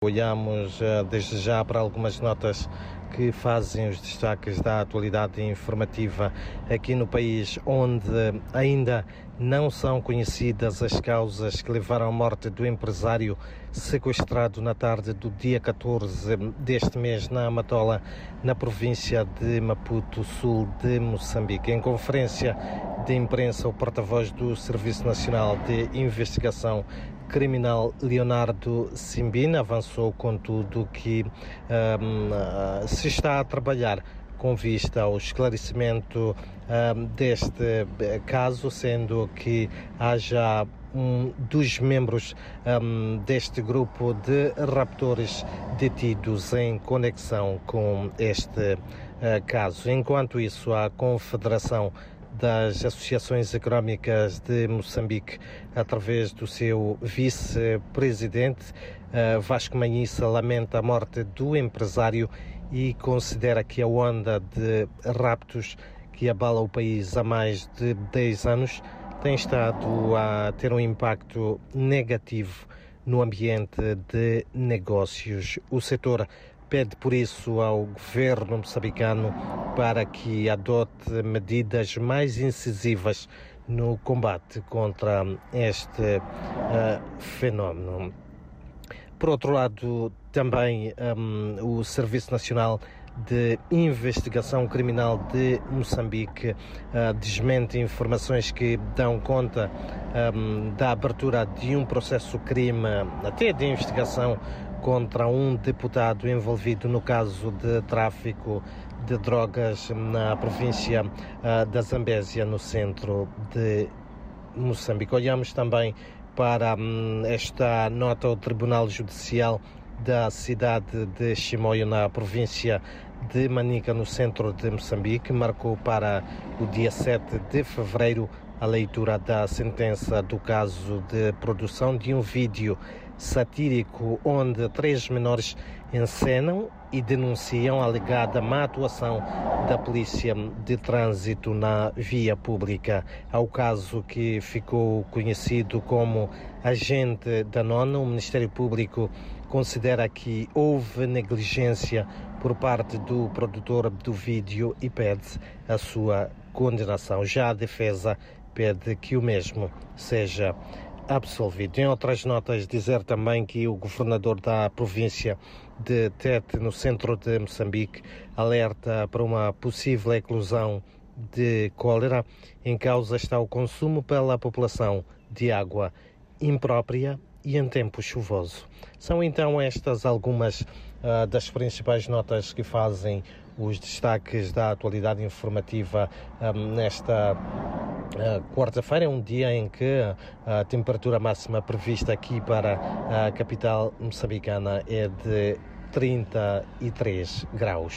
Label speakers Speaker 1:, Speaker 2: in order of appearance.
Speaker 1: Olhamos eh, desde já para algumas notas que fazem os destaques da atualidade informativa aqui no país, onde ainda não são conhecidas as causas que levaram à morte do empresário sequestrado na tarde do dia 14 deste mês na Amatola, na província de Maputo, sul de Moçambique. Em conferência de imprensa, o porta-voz do Serviço Nacional de Investigação criminal Leonardo Simbina avançou, contudo, que um, se está a trabalhar com vista ao esclarecimento um, deste caso, sendo que haja um dos membros um, deste grupo de raptores detidos em conexão com este uh, caso. Enquanto isso, a Confederação das Associações Económicas de Moçambique, através do seu vice-presidente, uh, Vasco Manhissa, lamenta a morte do empresário e considera que a onda de raptos que abala o país há mais de 10 anos tem estado a ter um impacto negativo no ambiente de negócios. O setor pede por isso ao governo moçambicano para que adote medidas mais incisivas no combate contra este uh, fenómeno. Por outro lado, também um, o Serviço Nacional de Investigação Criminal de Moçambique uh, desmente informações que dão conta um, da abertura de um processo crime, até de investigação, contra um deputado envolvido no caso de tráfico de drogas na província uh, da Zambésia, no centro de Moçambique. Olhamos também para um, esta nota ao Tribunal Judicial da cidade de Chimoio, na província de Manica, no centro de Moçambique, marcou para o dia 7 de fevereiro a leitura da sentença do caso de produção de um vídeo satírico onde três menores encenam e denunciam a alegada má atuação da Polícia de Trânsito na via pública. Ao caso que ficou conhecido como agente da nona, o Ministério Público considera que houve negligência por parte do produtor do vídeo e pede a sua condenação. Já a defesa pede que o mesmo seja absolvido. Em outras notas, dizer também que o governador da província de Tete, no centro de Moçambique, alerta para uma possível eclosão de cólera. Em causa está o consumo pela população de água imprópria e em tempo chuvoso. São então estas algumas uh, das principais notas que fazem os destaques da atualidade informativa um, nesta uh, quarta-feira. É um dia em que a temperatura máxima prevista aqui para a capital moçambicana é de 33 graus.